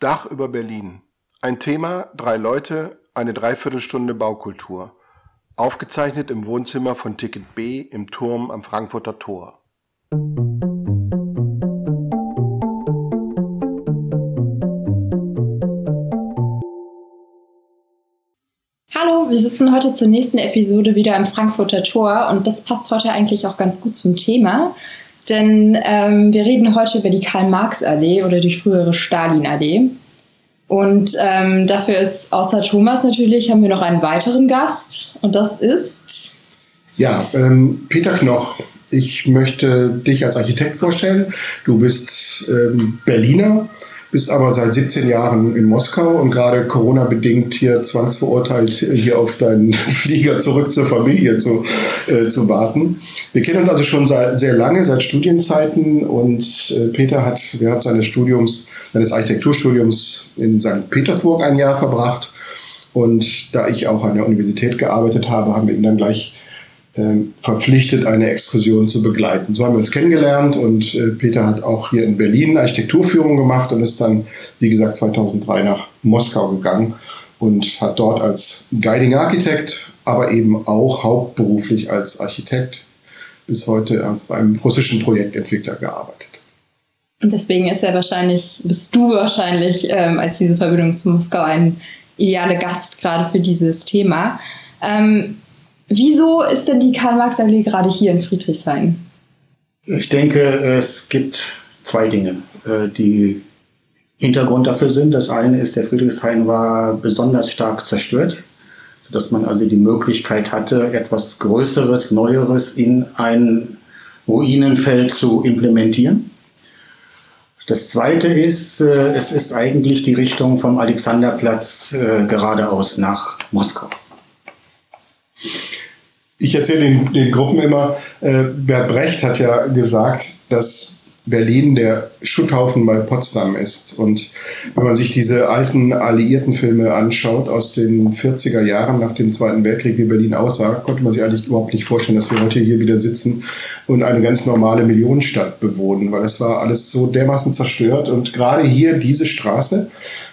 Dach über Berlin. Ein Thema, drei Leute, eine Dreiviertelstunde Baukultur. Aufgezeichnet im Wohnzimmer von Ticket B im Turm am Frankfurter Tor. Hallo, wir sitzen heute zur nächsten Episode wieder im Frankfurter Tor und das passt heute eigentlich auch ganz gut zum Thema, denn ähm, wir reden heute über die Karl-Marx-Allee oder die frühere Stalin-Allee. Und ähm, dafür ist außer Thomas natürlich, haben wir noch einen weiteren Gast und das ist. Ja, ähm, Peter Knoch. Ich möchte dich als Architekt vorstellen. Du bist ähm, Berliner, bist aber seit 17 Jahren in Moskau und gerade Corona-bedingt hier zwangsverurteilt, hier auf deinen Flieger zurück zur Familie zu, äh, zu warten. Wir kennen uns also schon seit, sehr lange, seit Studienzeiten und äh, Peter hat während seines Studiums, seines Architekturstudiums in St. Petersburg ein Jahr verbracht und da ich auch an der Universität gearbeitet habe, haben wir ihn dann gleich verpflichtet, eine Exkursion zu begleiten. So haben wir uns kennengelernt und äh, Peter hat auch hier in Berlin Architekturführung gemacht und ist dann, wie gesagt, 2003 nach Moskau gegangen und hat dort als Guiding Architect, aber eben auch hauptberuflich als Architekt bis heute auf einem russischen Projektentwickler gearbeitet. Und deswegen ist er wahrscheinlich, bist du wahrscheinlich ähm, als diese Verbindung zu Moskau ein idealer Gast gerade für dieses Thema. Ähm, Wieso ist denn die Karl-Marx-Allee gerade hier in Friedrichshain? Ich denke, es gibt zwei Dinge, äh, die Hintergrund dafür sind. Das eine ist, der Friedrichshain war besonders stark zerstört, sodass man also die Möglichkeit hatte, etwas Größeres, Neueres in ein Ruinenfeld zu implementieren. Das zweite ist, äh, es ist eigentlich die Richtung vom Alexanderplatz äh, geradeaus nach Moskau. Ich erzähle den, den Gruppen immer, äh, Bert Brecht hat ja gesagt, dass Berlin der Schutthaufen bei Potsdam ist. Und wenn man sich diese alten alliierten Filme anschaut aus den 40er Jahren nach dem Zweiten Weltkrieg, wie Berlin aussah, konnte man sich eigentlich überhaupt nicht vorstellen, dass wir heute hier wieder sitzen und eine ganz normale Millionenstadt bewohnen, weil das war alles so dermaßen zerstört. Und gerade hier diese Straße,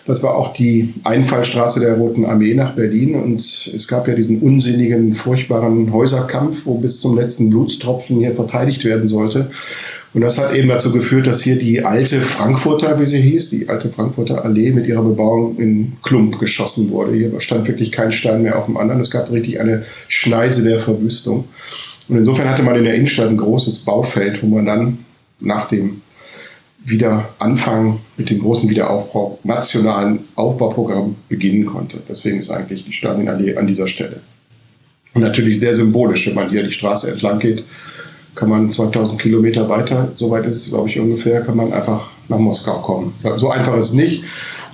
das war auch die Einfallstraße der Roten Armee nach Berlin. Und es gab ja diesen unsinnigen, furchtbaren Häuserkampf, wo bis zum letzten Blutstropfen hier verteidigt werden sollte. Und das hat eben dazu geführt, dass hier die alte Frankfurter, wie sie hieß, die alte Frankfurter Allee mit ihrer Bebauung in Klump geschossen wurde. Hier stand wirklich kein Stein mehr auf dem anderen. Es gab richtig eine Schneise der Verwüstung. Und insofern hatte man in der Innenstadt ein großes Baufeld, wo man dann nach dem wieder anfangen mit dem großen Wiederaufbau, nationalen Aufbauprogramm beginnen konnte. Deswegen ist eigentlich die Stalinallee an dieser Stelle. Und natürlich sehr symbolisch, wenn man hier die Straße entlang geht, kann man 2000 Kilometer weiter, soweit ist es, glaube ich, ungefähr, kann man einfach nach Moskau kommen. So einfach ist es nicht.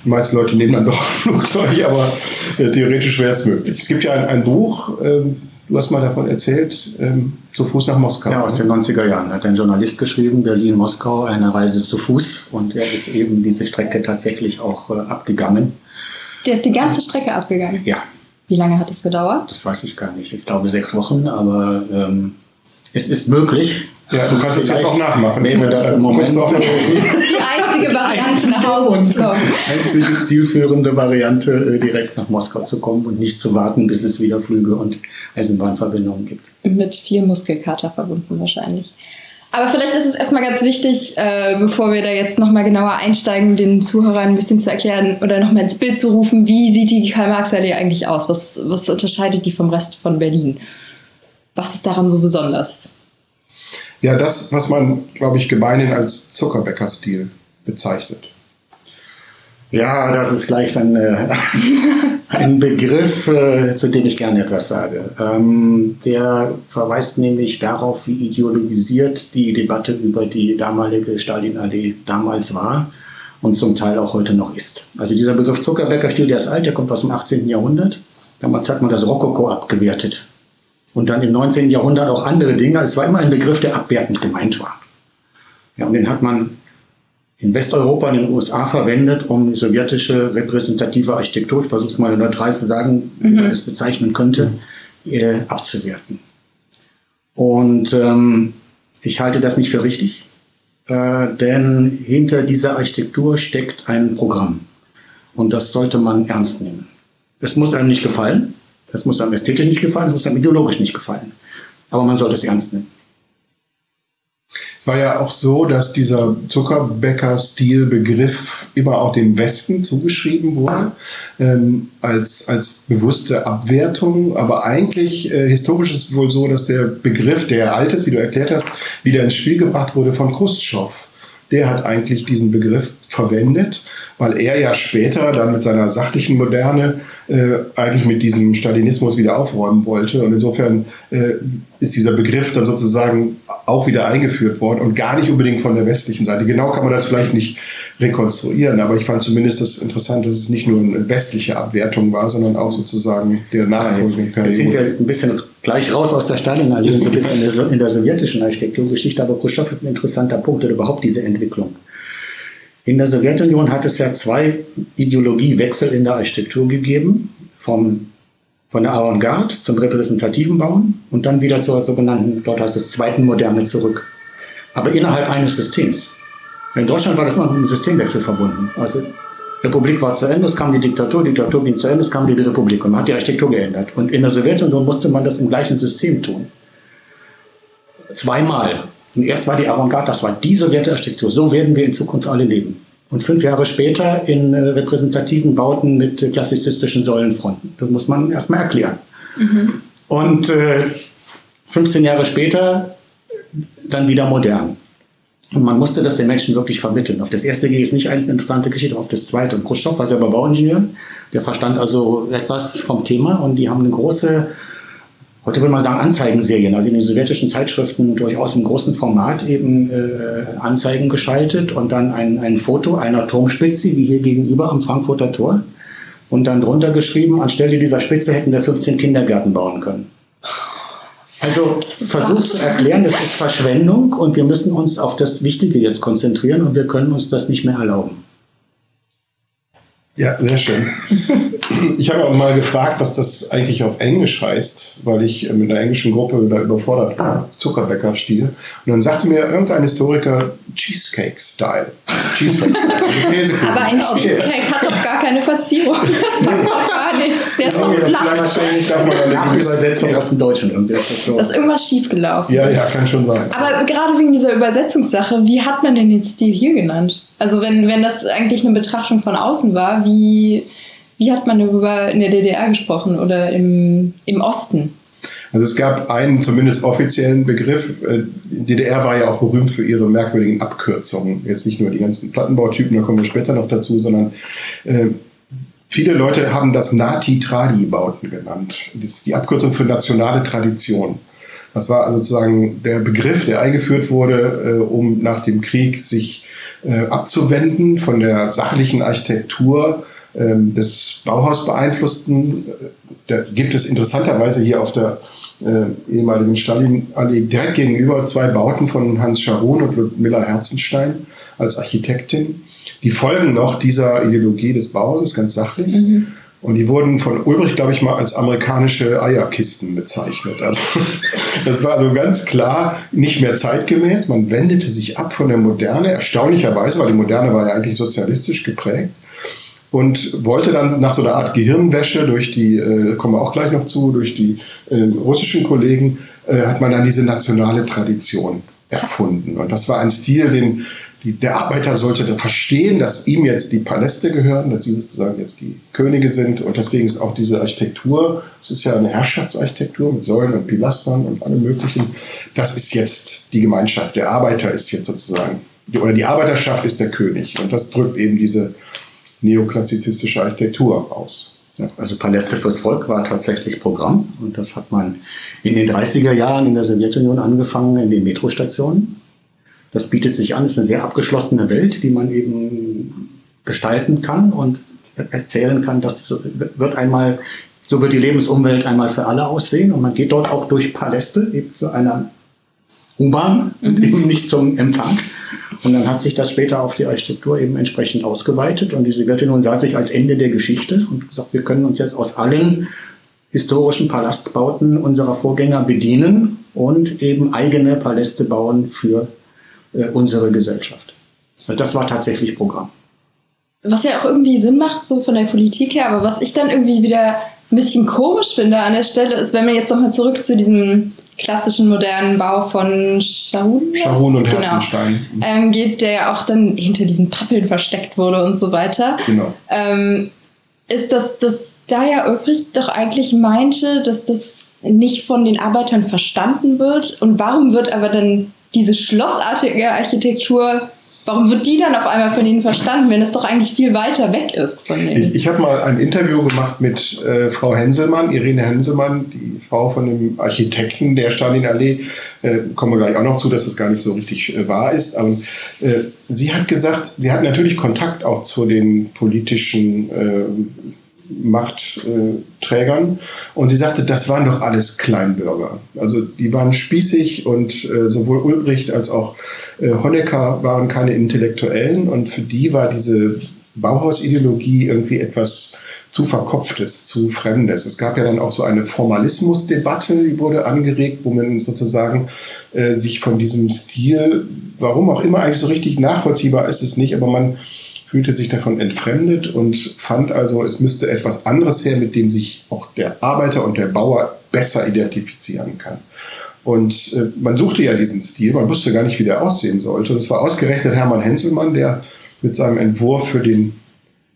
Die meisten Leute nehmen dann doch ein Flugzeug, aber äh, theoretisch wäre es möglich. Es gibt ja ein, ein Buch, ähm, Du hast mal davon erzählt, ähm, zu Fuß nach Moskau. Ja, aus den 90er Jahren hat ein Journalist geschrieben, Berlin-Moskau, eine Reise zu Fuß. Und er ist eben diese Strecke tatsächlich auch äh, abgegangen. Der ist die ganze Strecke abgegangen? Ja. Wie lange hat es gedauert? Das weiß ich gar nicht. Ich glaube sechs Wochen, aber ähm, es ist möglich. Ja, du kannst es jetzt auch nachmachen. Wäre das im Moment die einzige Variante nach Hause zu kommen. Einzige zielführende Variante, äh, direkt nach Moskau zu kommen und nicht zu warten, bis es wieder Flüge und Eisenbahnverbindungen gibt. Mit viel Muskelkater verbunden wahrscheinlich. Aber vielleicht ist es erstmal ganz wichtig, äh, bevor wir da jetzt nochmal genauer einsteigen, den Zuhörern ein bisschen zu erklären oder nochmal ins Bild zu rufen, wie sieht die Karl-Marx-Allee eigentlich aus? Was, was unterscheidet die vom Rest von Berlin? Was ist daran so besonders? Ja, das, was man, glaube ich, gemeinhin als Zuckerbäcker-Stil bezeichnet. Ja, das ist gleich ein, äh, ein Begriff, äh, zu dem ich gerne etwas sage. Ähm, der verweist nämlich darauf, wie ideologisiert die Debatte über die damalige Stalinallee damals war und zum Teil auch heute noch ist. Also dieser Begriff Zuckerbäcker-Stil, der ist alt, der kommt aus dem 18. Jahrhundert. Damals hat man das Rokoko abgewertet und dann im 19. Jahrhundert auch andere Dinge. Es war immer ein Begriff, der abwertend gemeint war. Ja, und den hat man in Westeuropa, in den USA verwendet, um sowjetische repräsentative Architektur, ich versuche es mal neutral zu sagen, mhm. wie man es bezeichnen könnte, äh, abzuwerten. Und ähm, ich halte das nicht für richtig, äh, denn hinter dieser Architektur steckt ein Programm. Und das sollte man ernst nehmen. Es muss einem nicht gefallen, es muss einem ästhetisch nicht gefallen, es muss einem ideologisch nicht gefallen. Aber man sollte es ernst nehmen. Es war ja auch so, dass dieser Zuckerbäcker-Stil-Begriff immer auch dem Westen zugeschrieben wurde, ähm, als, als bewusste Abwertung. Aber eigentlich, äh, historisch ist es wohl so, dass der Begriff, der alt ist, wie du erklärt hast, wieder ins Spiel gebracht wurde von Khrushchev. Der hat eigentlich diesen Begriff verwendet, weil er ja später dann mit seiner sachlichen Moderne äh, eigentlich mit diesem Stalinismus wieder aufräumen wollte. Und insofern äh, ist dieser Begriff dann sozusagen auch wieder eingeführt worden und gar nicht unbedingt von der westlichen Seite. Genau kann man das vielleicht nicht rekonstruieren, aber ich fand zumindest das interessant, dass es nicht nur eine westliche Abwertung war, sondern auch sozusagen der nachfolgenden Periode. Jetzt sind wir ein bisschen gleich raus aus der Stalin-Allee, so ein bisschen in der, in der sowjetischen Architekturgeschichte, aber Khrushchev ist ein interessanter Punkt oder überhaupt diese Entwicklung. In der Sowjetunion hat es ja zwei Ideologiewechsel in der Architektur gegeben, vom, von der Avantgarde zum repräsentativen Bauen und dann wieder zur sogenannten, dort heißt es zweiten Moderne zurück. Aber innerhalb eines Systems. In Deutschland war das mit einem Systemwechsel verbunden. Also Republik war zu Ende, es kam die Diktatur, Diktatur ging zu Ende, es kam die Republik und man hat die Architektur geändert. Und in der Sowjetunion musste man das im gleichen System tun. Zweimal. Und erst war die Avantgarde, das war die Sowjetarchitektur. So werden wir in Zukunft alle leben. Und fünf Jahre später in äh, repräsentativen Bauten mit äh, klassizistischen Säulenfronten. Das muss man erstmal erklären. Mhm. Und äh, 15 Jahre später dann wieder modern. Und man musste das den Menschen wirklich vermitteln. Auf das erste gehe ich nicht eine interessante Geschichte, auf das zweite. Und Khrushchev war selber Bauingenieur, der verstand also etwas vom Thema und die haben eine große heute würde man sagen Anzeigenserien, also in den sowjetischen Zeitschriften durchaus im großen Format eben äh, Anzeigen geschaltet und dann ein, ein Foto einer Turmspitze, wie hier gegenüber am Frankfurter Tor, und dann drunter geschrieben, anstelle dieser Spitze hätten wir 15 Kindergärten bauen können. Also versucht zu erklären, das ist Verschwendung und wir müssen uns auf das Wichtige jetzt konzentrieren und wir können uns das nicht mehr erlauben. Ja, sehr schön. Ich habe auch mal gefragt, was das eigentlich auf Englisch heißt, weil ich mit einer englischen Gruppe da überfordert war, Zuckerbäcker-Stil. Und dann sagte mir irgendein Historiker Cheesecake-Style. Cheesecake-Style. Aber ein Cheesecake okay. hat doch gar keine Verzierung. Das passt doch gar nicht. Der ist okay, doch flach. Nachübersetzung aus dem Deutschen. Das ist, so. das ist irgendwas schiefgelaufen. Ja, ja, kann schon sein. Aber gerade wegen dieser Übersetzungssache, wie hat man denn den Stil hier genannt? Also wenn, wenn das eigentlich eine Betrachtung von außen war, wie, wie hat man darüber in der DDR gesprochen oder im, im Osten? Also es gab einen zumindest offiziellen Begriff. Äh, DDR war ja auch berühmt für ihre merkwürdigen Abkürzungen. Jetzt nicht nur die ganzen Plattenbautypen, da kommen wir später noch dazu, sondern äh, viele Leute haben das Nati-Tradi-Bauten genannt. Das ist die Abkürzung für nationale Tradition. Das war also sozusagen der Begriff, der eingeführt wurde, äh, um nach dem Krieg sich äh, abzuwenden von der sachlichen Architektur ähm, des Bauhaus beeinflussten. Äh, da gibt es interessanterweise hier auf der äh, ehemaligen Stalin-Allee direkt gegenüber zwei Bauten von Hans Scharon und Ludmilla Herzenstein als Architektin. Die folgen noch dieser Ideologie des Bauhauses ganz sachlich. Mhm. Und die wurden von Ulbricht, glaube ich, mal als amerikanische Eierkisten bezeichnet. Also, das war also ganz klar nicht mehr zeitgemäß. Man wendete sich ab von der Moderne, erstaunlicherweise, weil die Moderne war ja eigentlich sozialistisch geprägt. Und wollte dann nach so einer Art Gehirnwäsche durch die, äh, kommen wir auch gleich noch zu, durch die äh, russischen Kollegen, äh, hat man dann diese nationale Tradition erfunden. Und das war ein Stil, den der Arbeiter sollte verstehen, dass ihm jetzt die Paläste gehören, dass sie sozusagen jetzt die Könige sind. Und deswegen ist auch diese Architektur, es ist ja eine Herrschaftsarchitektur mit Säulen und Pilastern und allem Möglichen. Das ist jetzt die Gemeinschaft. Der Arbeiter ist jetzt sozusagen, oder die Arbeiterschaft ist der König. Und das drückt eben diese neoklassizistische Architektur aus. Ja, also Paläste fürs Volk war tatsächlich Programm und das hat man in den 30er Jahren in der Sowjetunion angefangen in den Metrostationen. Das bietet sich an, es ist eine sehr abgeschlossene Welt, die man eben gestalten kann und erzählen kann, das wird einmal, so wird die Lebensumwelt einmal für alle aussehen und man geht dort auch durch Paläste, eben zu einer U-Bahn und mhm. eben nicht zum Empfang. Und dann hat sich das später auf die Architektur eben entsprechend ausgeweitet und die Sowjetunion sah sich als Ende der Geschichte und gesagt, wir können uns jetzt aus allen historischen Palastbauten unserer Vorgänger bedienen und eben eigene Paläste bauen für äh, unsere Gesellschaft. Also das war tatsächlich Programm. was ja auch irgendwie Sinn macht, so von der Politik her, aber was ich dann irgendwie wieder ein bisschen komisch finde an der Stelle, ist, wenn wir jetzt nochmal zurück zu diesem klassischen modernen Bau von Schahun, Schahun und genau, Herzenstein ähm, geht, der ja auch dann hinter diesen Pappeln versteckt wurde und so weiter. Genau. Ähm, ist das, das da ja übrig doch eigentlich meinte, dass das nicht von den Arbeitern verstanden wird. Und warum wird aber dann diese schlossartige Architektur Warum wird die dann auf einmal von ihnen verstanden, wenn es doch eigentlich viel weiter weg ist von denen? Ich, ich habe mal ein Interview gemacht mit äh, Frau Henselmann, Irene Henselmann, die Frau von dem Architekten der Stalinallee. Äh, kommen wir gleich auch noch zu, dass das gar nicht so richtig äh, wahr ist. Aber äh, sie hat gesagt, sie hat natürlich Kontakt auch zu den politischen äh, Machtträgern. Und sie sagte, das waren doch alles Kleinbürger. Also die waren spießig und äh, sowohl Ulbricht als auch äh, Honecker waren keine Intellektuellen und für die war diese Bauhausideologie irgendwie etwas zu verkopftes, zu fremdes. Es gab ja dann auch so eine Formalismusdebatte, die wurde angeregt, wo man sozusagen äh, sich von diesem Stil, warum auch immer eigentlich so richtig nachvollziehbar ist es nicht, aber man fühlte sich davon entfremdet und fand also, es müsste etwas anderes her, mit dem sich auch der Arbeiter und der Bauer besser identifizieren kann. Und äh, man suchte ja diesen Stil, man wusste gar nicht, wie der aussehen sollte. Und es war ausgerechnet Hermann Henselmann, der mit seinem Entwurf für den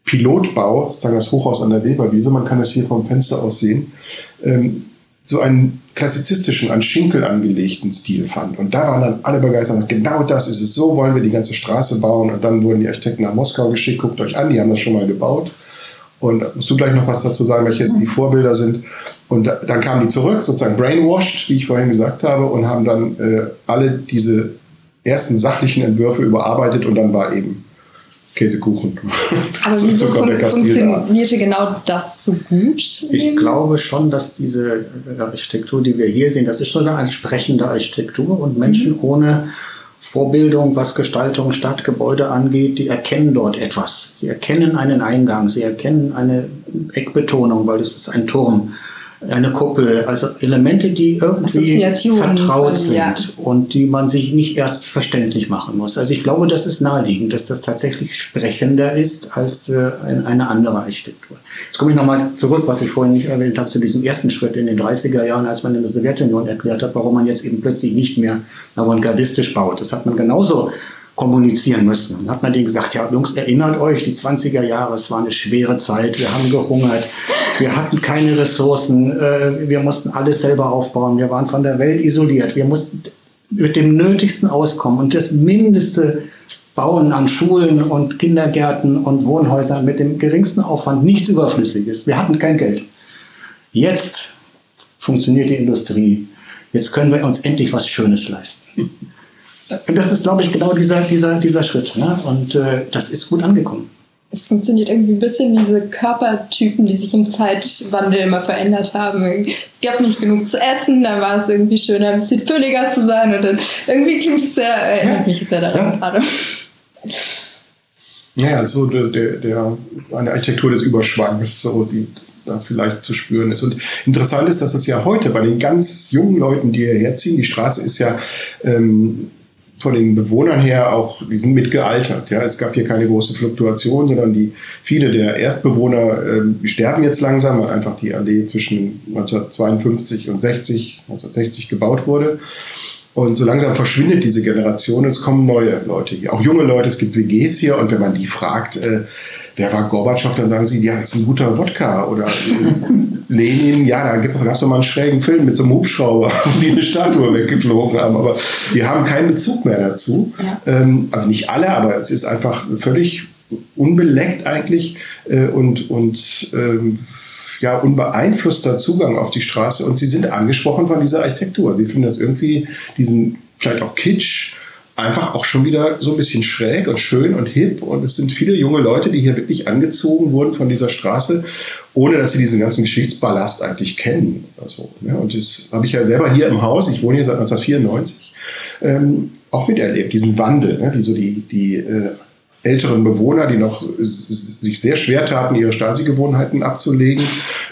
Pilotbau, sozusagen das Hochhaus an der Weberwiese, man kann das hier vom Fenster aus sehen, ähm, so einen klassizistischen, an Schinkel angelegten Stil fand. Und da waren dann alle begeistert, genau das ist es, so wollen wir die ganze Straße bauen. Und dann wurden die Architekten nach Moskau geschickt, guckt euch an, die haben das schon mal gebaut. Und musst du gleich noch was dazu sagen, welche die Vorbilder sind. Und dann kamen die zurück, sozusagen brainwashed, wie ich vorhin gesagt habe, und haben dann äh, alle diese ersten sachlichen Entwürfe überarbeitet und dann war eben Käsekuchen. Aber wieso fun funktionierte genau das so gut? Ich glaube schon, dass diese äh, Architektur, die wir hier sehen, das ist schon eine entsprechende Architektur und Menschen mhm. ohne Vorbildung, was Gestaltung Stadtgebäude angeht, die erkennen dort etwas. Sie erkennen einen Eingang, sie erkennen eine Eckbetonung, weil es ist ein Turm eine Kuppel, also Elemente, die irgendwie vertraut sind ja. und die man sich nicht erst verständlich machen muss. Also ich glaube, das ist naheliegend, dass das tatsächlich sprechender ist als äh, eine andere Architektur. Jetzt komme ich nochmal zurück, was ich vorhin nicht erwähnt habe, zu diesem ersten Schritt in den 30er Jahren, als man in der Sowjetunion erklärt hat, warum man jetzt eben plötzlich nicht mehr avantgardistisch baut. Das hat man genauso kommunizieren müssen. Dann hat man denen gesagt, ja, Jungs, erinnert euch, die 20er Jahre, es war eine schwere Zeit, wir haben gehungert, wir hatten keine Ressourcen, äh, wir mussten alles selber aufbauen, wir waren von der Welt isoliert, wir mussten mit dem Nötigsten auskommen und das Mindeste bauen an Schulen und Kindergärten und Wohnhäusern mit dem geringsten Aufwand, nichts Überflüssiges. Wir hatten kein Geld. Jetzt funktioniert die Industrie. Jetzt können wir uns endlich was Schönes leisten. Und das ist, glaube ich, genau dieser, dieser, dieser Schritt. Ne? Und äh, das ist gut angekommen. Es funktioniert irgendwie ein bisschen wie diese Körpertypen, die sich im Zeitwandel immer verändert haben. Es gab nicht genug zu essen, da war es irgendwie schöner, ein bisschen fülliger zu sein. Und dann irgendwie klingt es sehr, erinnert ja. mich sehr daran ja. gerade. Ja, also der, der, eine Architektur des Überschwangs, so die da vielleicht zu spüren ist. Und interessant ist, dass es ja heute bei den ganz jungen Leuten, die hierher ziehen, die Straße ist ja ähm, von den Bewohnern her auch, die sind mitgealtert. Ja, es gab hier keine große Fluktuation, sondern die viele der Erstbewohner äh, sterben jetzt langsam, weil einfach die Allee zwischen 1952 und 60, 1960 gebaut wurde. Und so langsam verschwindet diese Generation, es kommen neue Leute hier, auch junge Leute, es gibt WGs hier und wenn man die fragt, äh, wer war Gorbatschow, dann sagen sie, ja, das ist ein guter Wodka. Oder Lenin, ja, da gibt es gab mal einen schrägen Film mit so einem Hubschrauber, wo die eine Statue weggeflogen haben. Aber wir haben keinen Bezug mehr dazu. Ja. Ähm, also nicht alle, aber es ist einfach völlig unbeleckt eigentlich äh, und, und ähm, ja, unbeeinflusster Zugang auf die Straße. Und sie sind angesprochen von dieser Architektur. Sie finden das irgendwie, diesen vielleicht auch Kitsch, einfach auch schon wieder so ein bisschen schräg und schön und hip. Und es sind viele junge Leute, die hier wirklich angezogen wurden von dieser Straße, ohne dass sie diesen ganzen Geschichtsballast eigentlich kennen. Also, ja, und das habe ich ja selber hier im Haus, ich wohne hier seit 1994, ähm, auch miterlebt, diesen Wandel, ne, wie so die, die äh, älteren Bewohner, die noch sich sehr schwer taten, ihre Stasi-Gewohnheiten abzulegen,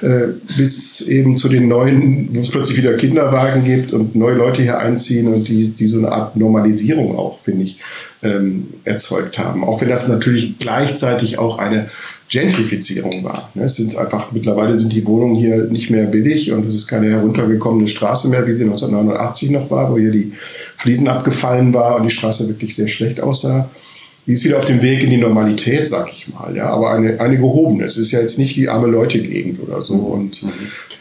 äh, bis eben zu den neuen, wo es plötzlich wieder Kinderwagen gibt und neue Leute hier einziehen und die, die so eine Art Normalisierung auch, finde ich, ähm, erzeugt haben. Auch wenn das natürlich gleichzeitig auch eine Gentrifizierung war. Ne, es sind einfach, mittlerweile sind die Wohnungen hier nicht mehr billig und es ist keine heruntergekommene Straße mehr, wie sie 1989 noch war, wo hier die Fliesen abgefallen war und die Straße wirklich sehr schlecht aussah. Die ist wieder auf dem Weg in die Normalität, sag ich mal, ja, aber eine, eine gehobene. Es ist ja jetzt nicht die arme Leute-Gegend oder so und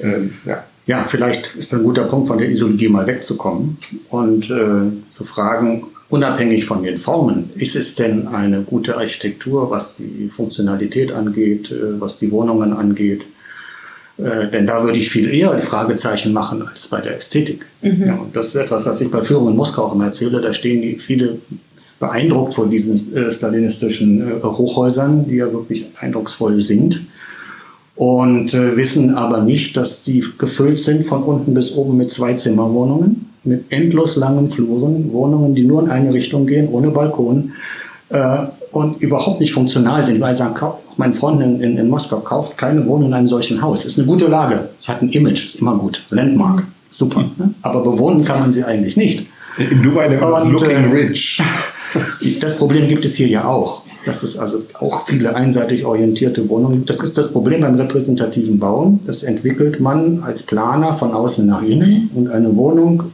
ähm, ja. Ja, vielleicht ist ein guter Punkt, von der Ideologie mal wegzukommen und äh, zu fragen, unabhängig von den Formen, ist es denn eine gute Architektur, was die Funktionalität angeht, äh, was die Wohnungen angeht? Äh, denn da würde ich viel eher Fragezeichen machen als bei der Ästhetik. Mhm. Ja, und das ist etwas, was ich bei Führung in Moskau auch immer erzähle. Da stehen die viele beeindruckt vor diesen äh, stalinistischen äh, Hochhäusern, die ja wirklich eindrucksvoll sind und äh, wissen aber nicht, dass die gefüllt sind von unten bis oben mit zwei Zimmerwohnungen, mit endlos langen Fluren, Wohnungen, die nur in eine Richtung gehen, ohne Balkon äh, und überhaupt nicht funktional sind. Weil sagen, mein Freund in, in, in, Moskau kauft keine Wohnung in einem solchen Haus. Ist eine gute Lage. Es hat ein Image, ist immer gut. Landmark, super. Mhm. Aber bewohnen kann man sie eigentlich nicht. In Dubai nennt man looking äh, rich. Das Problem gibt es hier ja auch dass es also auch viele einseitig orientierte Wohnungen gibt. Das ist das Problem beim repräsentativen Bauen. Das entwickelt man als Planer von außen nach innen und eine Wohnung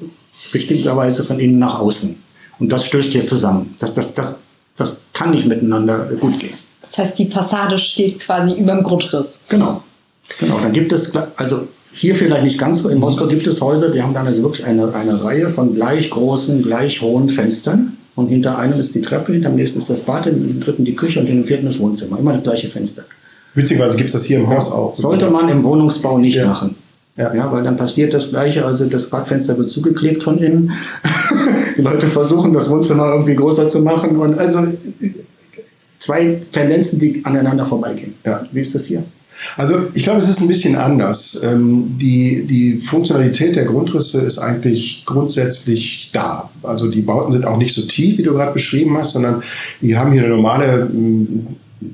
richtigerweise von innen nach außen. Und das stößt hier zusammen. Das, das, das, das kann nicht miteinander gut gehen. Das heißt, die Fassade steht quasi über dem Grundriss. Genau. Genau. Dann gibt es, also hier vielleicht nicht ganz so, in Moskau gibt es Häuser, die haben dann also wirklich eine, eine Reihe von gleich großen, gleich hohen Fenstern und hinter einem ist die Treppe, hinter dem nächsten ist das Bad, im dritten die Küche und in dem vierten das Wohnzimmer. Immer das gleiche Fenster. Witzigerweise gibt es das hier im Haus auch. Sollte man im Wohnungsbau nicht ja. machen. Ja. ja, weil dann passiert das Gleiche. Also das Badfenster wird zugeklebt von innen. die Leute versuchen, das Wohnzimmer irgendwie größer zu machen. Und also zwei Tendenzen, die aneinander vorbeigehen. Ja. Wie ist das hier? Also ich glaube, es ist ein bisschen anders. Ähm, die, die Funktionalität der Grundrisse ist eigentlich grundsätzlich da. Also die Bauten sind auch nicht so tief, wie du gerade beschrieben hast, sondern die haben hier eine normale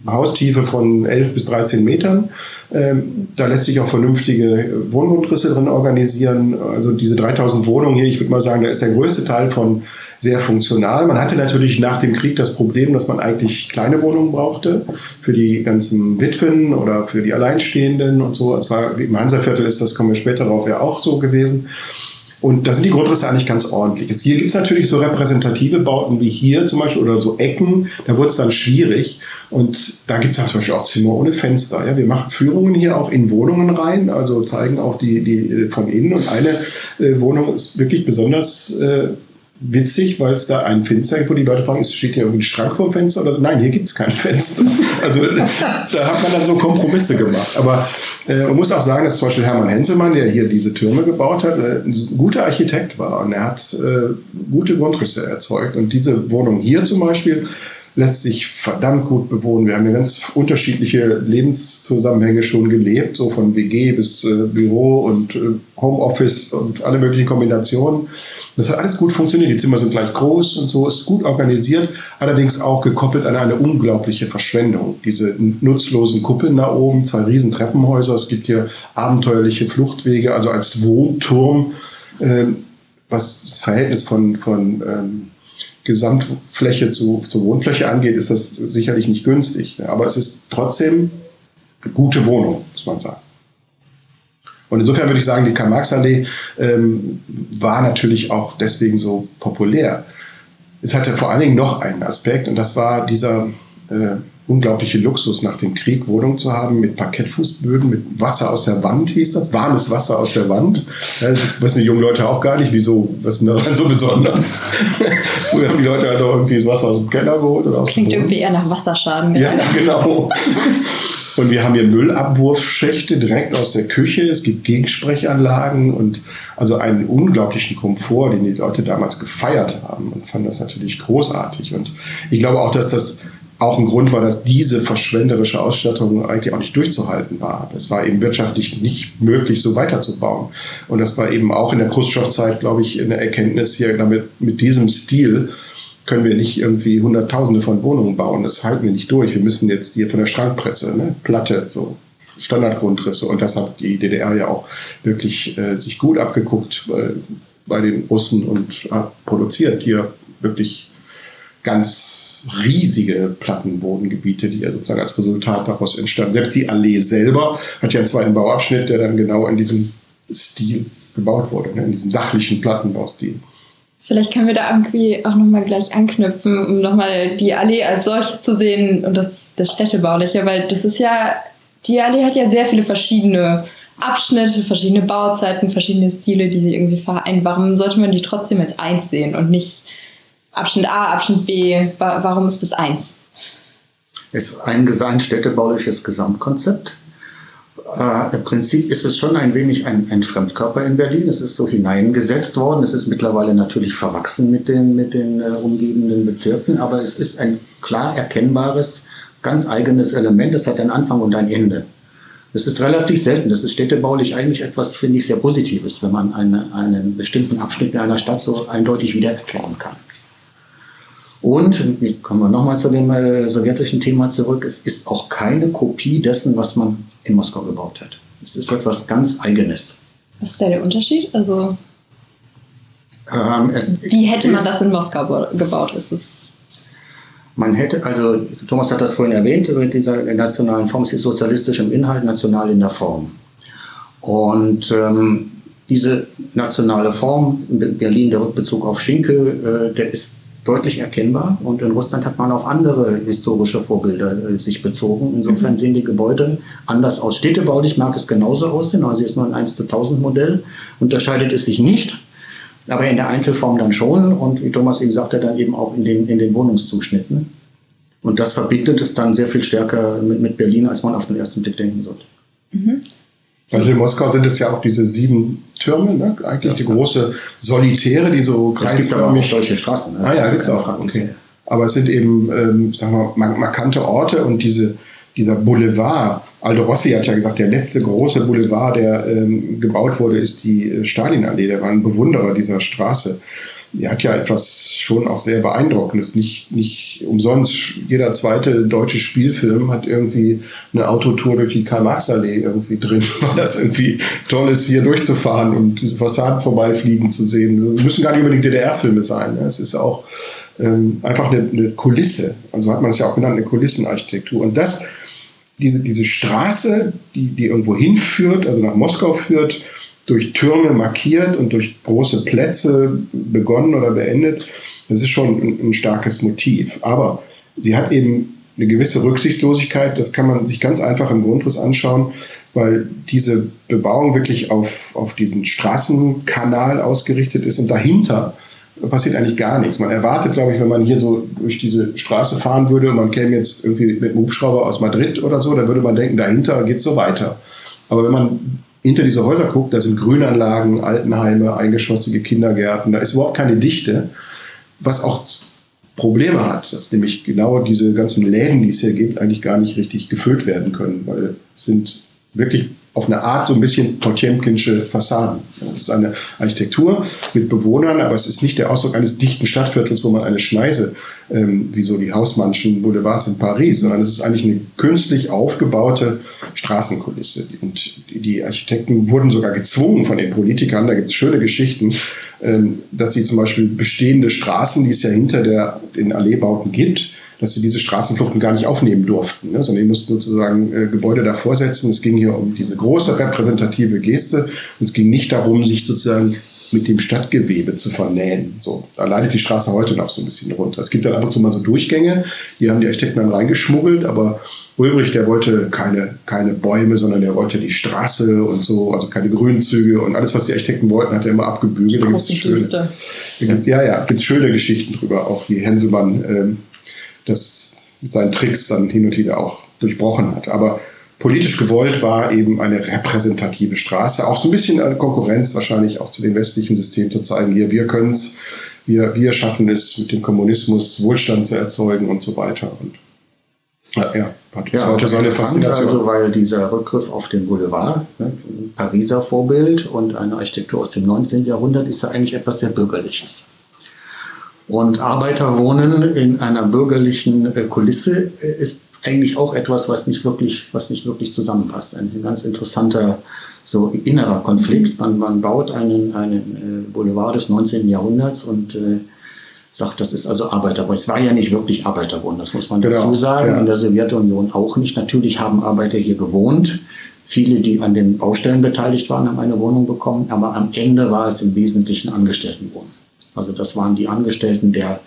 Haustiefe von 11 bis 13 Metern. Ähm, da lässt sich auch vernünftige Wohngrundrisse drin organisieren. Also diese 3000 Wohnungen hier, ich würde mal sagen, da ist der größte Teil von sehr funktional. Man hatte natürlich nach dem Krieg das Problem, dass man eigentlich kleine Wohnungen brauchte für die ganzen Witwen oder für die Alleinstehenden und so. Es war im Hansaviertel ist das, kommen wir später darauf, ja auch so gewesen. Und da sind die Grundrisse eigentlich ganz ordentlich. Hier gibt es natürlich so repräsentative Bauten wie hier zum Beispiel oder so Ecken, da wurde es dann schwierig. Und da gibt es zum Beispiel auch Zimmer ohne Fenster. Ja, wir machen Führungen hier auch in Wohnungen rein, also zeigen auch die, die von innen. Und eine äh, Wohnung ist wirklich besonders äh, witzig, weil es da ein Fenster gibt, wo die Leute fragen, steht hier irgendwie ein Schrank vor dem Fenster? Oder nein, hier gibt es kein Fenster. Also da hat man dann so Kompromisse gemacht. Aber äh, man muss auch sagen, dass zum Beispiel Hermann Henselmann, der hier diese Türme gebaut hat, äh, ein guter Architekt war und er hat äh, gute Grundrisse erzeugt. Und diese Wohnung hier zum Beispiel lässt sich verdammt gut bewohnen. Wir haben ja ganz unterschiedliche Lebenszusammenhänge schon gelebt, so von WG bis äh, Büro und äh, Homeoffice und alle möglichen Kombinationen. Das hat alles gut funktioniert. Die Zimmer sind gleich groß und so, ist gut organisiert, allerdings auch gekoppelt an eine unglaubliche Verschwendung. Diese nutzlosen Kuppeln da oben, zwei riesen Treppenhäuser, es gibt hier abenteuerliche Fluchtwege, also als Wohnturm, äh, was das Verhältnis von, von ähm, Gesamtfläche zu, zu Wohnfläche angeht, ist das sicherlich nicht günstig. Aber es ist trotzdem eine gute Wohnung, muss man sagen. Und insofern würde ich sagen, die Karl-Marx-Allee ähm, war natürlich auch deswegen so populär. Es hatte vor allen Dingen noch einen Aspekt und das war dieser äh, unglaubliche Luxus nach dem Krieg, Wohnung zu haben mit Parkettfußböden, mit Wasser aus der Wand hieß das, warmes Wasser aus der Wand. Das wissen die jungen Leute auch gar nicht, wieso, was ist denn daran so besonders? Früher haben die Leute halt auch irgendwie das Wasser aus dem Keller geholt. Oder das klingt irgendwie eher nach Wasserschaden. Ja, genau. Und wir haben hier Müllabwurfschächte direkt aus der Küche. Es gibt Gegensprechanlagen und also einen unglaublichen Komfort, den die Leute damals gefeiert haben und fanden das natürlich großartig. Und ich glaube auch, dass das auch ein Grund war, dass diese verschwenderische Ausstattung eigentlich auch nicht durchzuhalten war. Das war eben wirtschaftlich nicht möglich, so weiterzubauen. Und das war eben auch in der Khrushchev-Zeit, glaube ich, eine Erkenntnis hier damit, mit diesem Stil können wir nicht irgendwie Hunderttausende von Wohnungen bauen. Das halten wir nicht durch. Wir müssen jetzt hier von der Schrankpresse, ne, Platte, so Standardgrundrisse. Und das hat die DDR ja auch wirklich äh, sich gut abgeguckt äh, bei den Russen und hat produziert hier wirklich ganz riesige Plattenbodengebiete, die ja sozusagen als Resultat daraus entstanden. Selbst die Allee selber hat ja einen zweiten Bauabschnitt, der dann genau in diesem Stil gebaut wurde, ne, in diesem sachlichen Plattenbaustil. Vielleicht können wir da irgendwie auch nochmal gleich anknüpfen, um nochmal die Allee als solches zu sehen und das, das Städtebauliche, weil das ist ja, die Allee hat ja sehr viele verschiedene Abschnitte, verschiedene Bauzeiten, verschiedene Stile, die sie irgendwie vereinen. Warum sollte man die trotzdem als eins sehen und nicht Abschnitt A, Abschnitt B? Warum ist das eins? Es ist ein, ein städtebauliches Gesamtkonzept äh, Im Prinzip ist es schon ein wenig ein, ein, Fremdkörper in Berlin. Es ist so hineingesetzt worden. Es ist mittlerweile natürlich verwachsen mit den, mit den äh, umgebenden Bezirken, aber es ist ein klar erkennbares, ganz eigenes Element. Es hat einen Anfang und ein Ende. Das ist relativ selten. Das ist städtebaulich eigentlich etwas, finde ich, sehr Positives, wenn man eine, einen bestimmten Abschnitt in einer Stadt so eindeutig wiedererkennen kann. Und, jetzt kommen wir nochmal zu dem äh, sowjetischen Thema zurück, es ist auch keine Kopie dessen, was man in Moskau gebaut hat. Es ist etwas ganz Eigenes. Was ist da der Unterschied? Also, ähm, wie hätte man das in Moskau gebaut? Ist es man hätte, also Thomas hat das vorhin erwähnt, mit dieser nationalen Form, es ist sozialistisch im Inhalt, national in der Form. Und ähm, diese nationale Form, in Berlin der Rückbezug auf Schinkel, äh, der ist deutlich erkennbar. Und in Russland hat man auf andere historische Vorbilder äh, sich bezogen. Insofern mhm. sehen die Gebäude anders aus. Städtebaulich mag es genauso aussehen, also ist nur ein 1 zu 1000 Modell, unterscheidet es sich nicht. Aber in der Einzelform dann schon und wie Thomas eben sagte, dann eben auch in den, in den Wohnungszuschnitten. Und das verbindet es dann sehr viel stärker mit, mit Berlin, als man auf den ersten Blick denken sollte. Mhm. Also in Moskau sind es ja auch diese sieben Türme, ne? eigentlich die große Solitäre, die so kreisförmig... solche Straßen. Ne? Ah ja, gibt es auch. Okay. Aber es sind eben, ähm, sagen wir mal, markante Orte und diese, dieser Boulevard, Aldo Rossi hat ja gesagt, der letzte große Boulevard, der ähm, gebaut wurde, ist die äh, Stalinallee. Der war ein Bewunderer dieser Straße die hat ja etwas schon auch sehr Beeindruckendes. Nicht, nicht umsonst, jeder zweite deutsche Spielfilm hat irgendwie eine Autotour durch die Karl-Marx-Allee irgendwie drin, weil das irgendwie toll ist, hier durchzufahren und diese Fassaden vorbeifliegen zu sehen. Das müssen gar nicht unbedingt DDR-Filme sein. Ne? Es ist auch ähm, einfach eine, eine Kulisse. Also hat man es ja auch genannt, eine Kulissenarchitektur. Und das, diese, diese Straße, die, die irgendwo hinführt, also nach Moskau führt, durch Türme markiert und durch große Plätze begonnen oder beendet. Das ist schon ein, ein starkes Motiv. Aber sie hat eben eine gewisse Rücksichtslosigkeit. Das kann man sich ganz einfach im Grundriss anschauen, weil diese Bebauung wirklich auf, auf diesen Straßenkanal ausgerichtet ist und dahinter passiert eigentlich gar nichts. Man erwartet, glaube ich, wenn man hier so durch diese Straße fahren würde und man käme jetzt irgendwie mit einem Hubschrauber aus Madrid oder so, dann würde man denken, dahinter geht es so weiter. Aber wenn man hinter diese Häuser guckt, da sind Grünanlagen, Altenheime, eingeschossige Kindergärten, da ist überhaupt keine Dichte, was auch Probleme hat, dass nämlich genau diese ganzen Läden, die es hier gibt, eigentlich gar nicht richtig gefüllt werden können, weil es sind wirklich auf eine Art so ein bisschen Potemkinsche Fassaden. Das ist eine Architektur mit Bewohnern, aber es ist nicht der Ausdruck eines dichten Stadtviertels, wo man eine Schneise, ähm, wie so die Hausmannschen Boulevards in Paris, sondern es ist eigentlich eine künstlich aufgebaute Straßenkulisse. Und die Architekten wurden sogar gezwungen von den Politikern, da gibt es schöne Geschichten, ähm, dass sie zum Beispiel bestehende Straßen, die es ja hinter den Alleebauten gibt, dass sie diese Straßenfluchten gar nicht aufnehmen durften, ne, sondern die mussten sozusagen äh, Gebäude davor setzen. Es ging hier um diese große repräsentative Geste und es ging nicht darum, sich sozusagen mit dem Stadtgewebe zu vernähen. So, da leidet die Straße heute noch so ein bisschen runter. Es gibt dann ab und zu mal so Durchgänge, die haben die Architekten dann reingeschmuggelt, aber Ulbrich, der wollte keine, keine Bäume, sondern der wollte die Straße und so, also keine Grünzüge und alles, was die Architekten wollten, hat er immer abgebügelt. Die großen schöne, da gibt's, ja, ja, gibt schöne Geschichten drüber, auch wie Henselmann ähm, das mit seinen Tricks dann hin und wieder auch durchbrochen hat. Aber politisch gewollt war eben eine repräsentative Straße, auch so ein bisschen eine Konkurrenz wahrscheinlich auch zu dem westlichen System zu zeigen, hier, wir können es, wir, wir schaffen es mit dem Kommunismus Wohlstand zu erzeugen und so weiter. Und ja, hat ja, heute so eine Faszination. Also, weil dieser Rückgriff auf den Boulevard, ne, Pariser Vorbild und eine Architektur aus dem 19. Jahrhundert, ist ja eigentlich etwas sehr Bürgerliches. Und Arbeiterwohnen in einer bürgerlichen äh, Kulisse äh, ist eigentlich auch etwas, was nicht wirklich, was nicht wirklich zusammenpasst. Ein ganz interessanter so innerer Konflikt. Man, man baut einen, einen Boulevard des 19. Jahrhunderts und äh, sagt, das ist also Arbeiterwohnen. Es war ja nicht wirklich Arbeiterwohnen, das muss man genau, dazu sagen. Ja. In der Sowjetunion auch nicht. Natürlich haben Arbeiter hier gewohnt. Viele, die an den Baustellen beteiligt waren, haben eine Wohnung bekommen. Aber am Ende war es im Wesentlichen Angestelltenwohnen. Also das waren die Angestellten der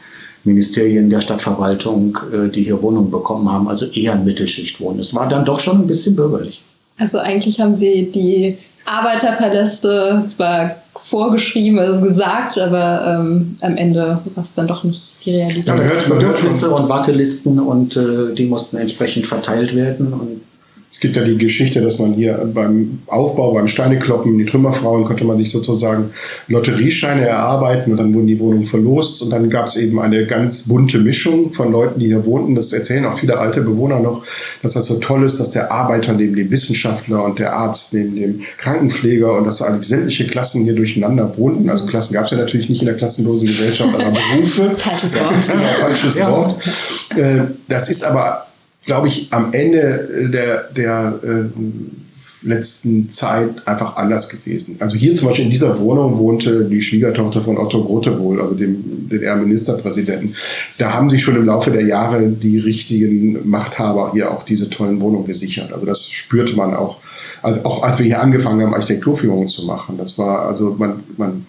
Ministerien der Stadtverwaltung, äh, die hier Wohnungen bekommen haben, also eher ein Mittelschichtwohnen. Es war dann doch schon ein bisschen bürgerlich. Also eigentlich haben Sie die Arbeiterpaläste zwar vorgeschrieben, also gesagt, aber ähm, am Ende war es dann doch nicht die Realität. Ja, Bedürfnisse und Wartelisten und äh, die mussten entsprechend verteilt werden und es gibt ja die Geschichte, dass man hier beim Aufbau, beim Steinekloppen, die Trümmerfrauen, konnte man sich sozusagen Lotteriescheine erarbeiten und dann wurden die Wohnungen verlost und dann gab es eben eine ganz bunte Mischung von Leuten, die hier wohnten. Das erzählen auch viele alte Bewohner noch, dass das so toll ist, dass der Arbeiter neben dem Wissenschaftler und der Arzt neben dem Krankenpfleger und dass eigentlich sämtliche Klassen hier durcheinander wohnten. Also Klassen gab es ja natürlich nicht in der klassenlosen Gesellschaft, aber Berufe. Falsches Wort. Falsches. Wort. Äh, das ist aber glaube ich, am Ende äh, der, der äh, letzten Zeit einfach anders gewesen. Also hier zum Beispiel in dieser Wohnung wohnte die Schwiegertochter von Otto Grotewohl, also dem DDR-Ministerpräsidenten. Da haben sich schon im Laufe der Jahre die richtigen Machthaber hier auch diese tollen Wohnungen gesichert. Also das spürte man auch, also auch als wir hier angefangen haben, Architekturführungen zu machen. Das war also man, man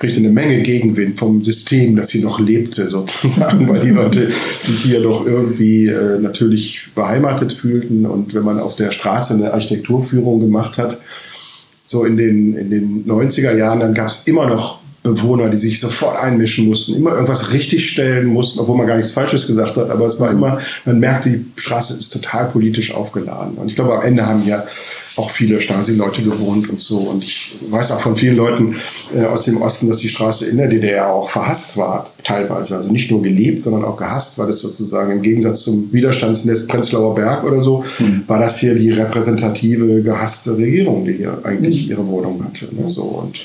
kriegte eine Menge Gegenwind vom System, das hier noch lebte, sozusagen, weil die Leute sich hier doch irgendwie äh, natürlich beheimatet fühlten. Und wenn man auf der Straße eine Architekturführung gemacht hat, so in den, in den 90er Jahren, dann gab es immer noch Bewohner, die sich sofort einmischen mussten, immer irgendwas richtigstellen mussten, obwohl man gar nichts Falsches gesagt hat. Aber es war immer, man merkte, die Straße ist total politisch aufgeladen. Und ich glaube, am Ende haben ja auch viele Stasi-Leute gewohnt und so. Und ich weiß auch von vielen Leuten äh, aus dem Osten, dass die Straße in der DDR auch verhasst war, teilweise. Also nicht nur gelebt, sondern auch gehasst, weil es sozusagen im Gegensatz zum Widerstandsnest Prenzlauer Berg oder so, mhm. war das hier die repräsentative, gehasste Regierung, die hier eigentlich mhm. ihre Wohnung hatte. Ne? So, und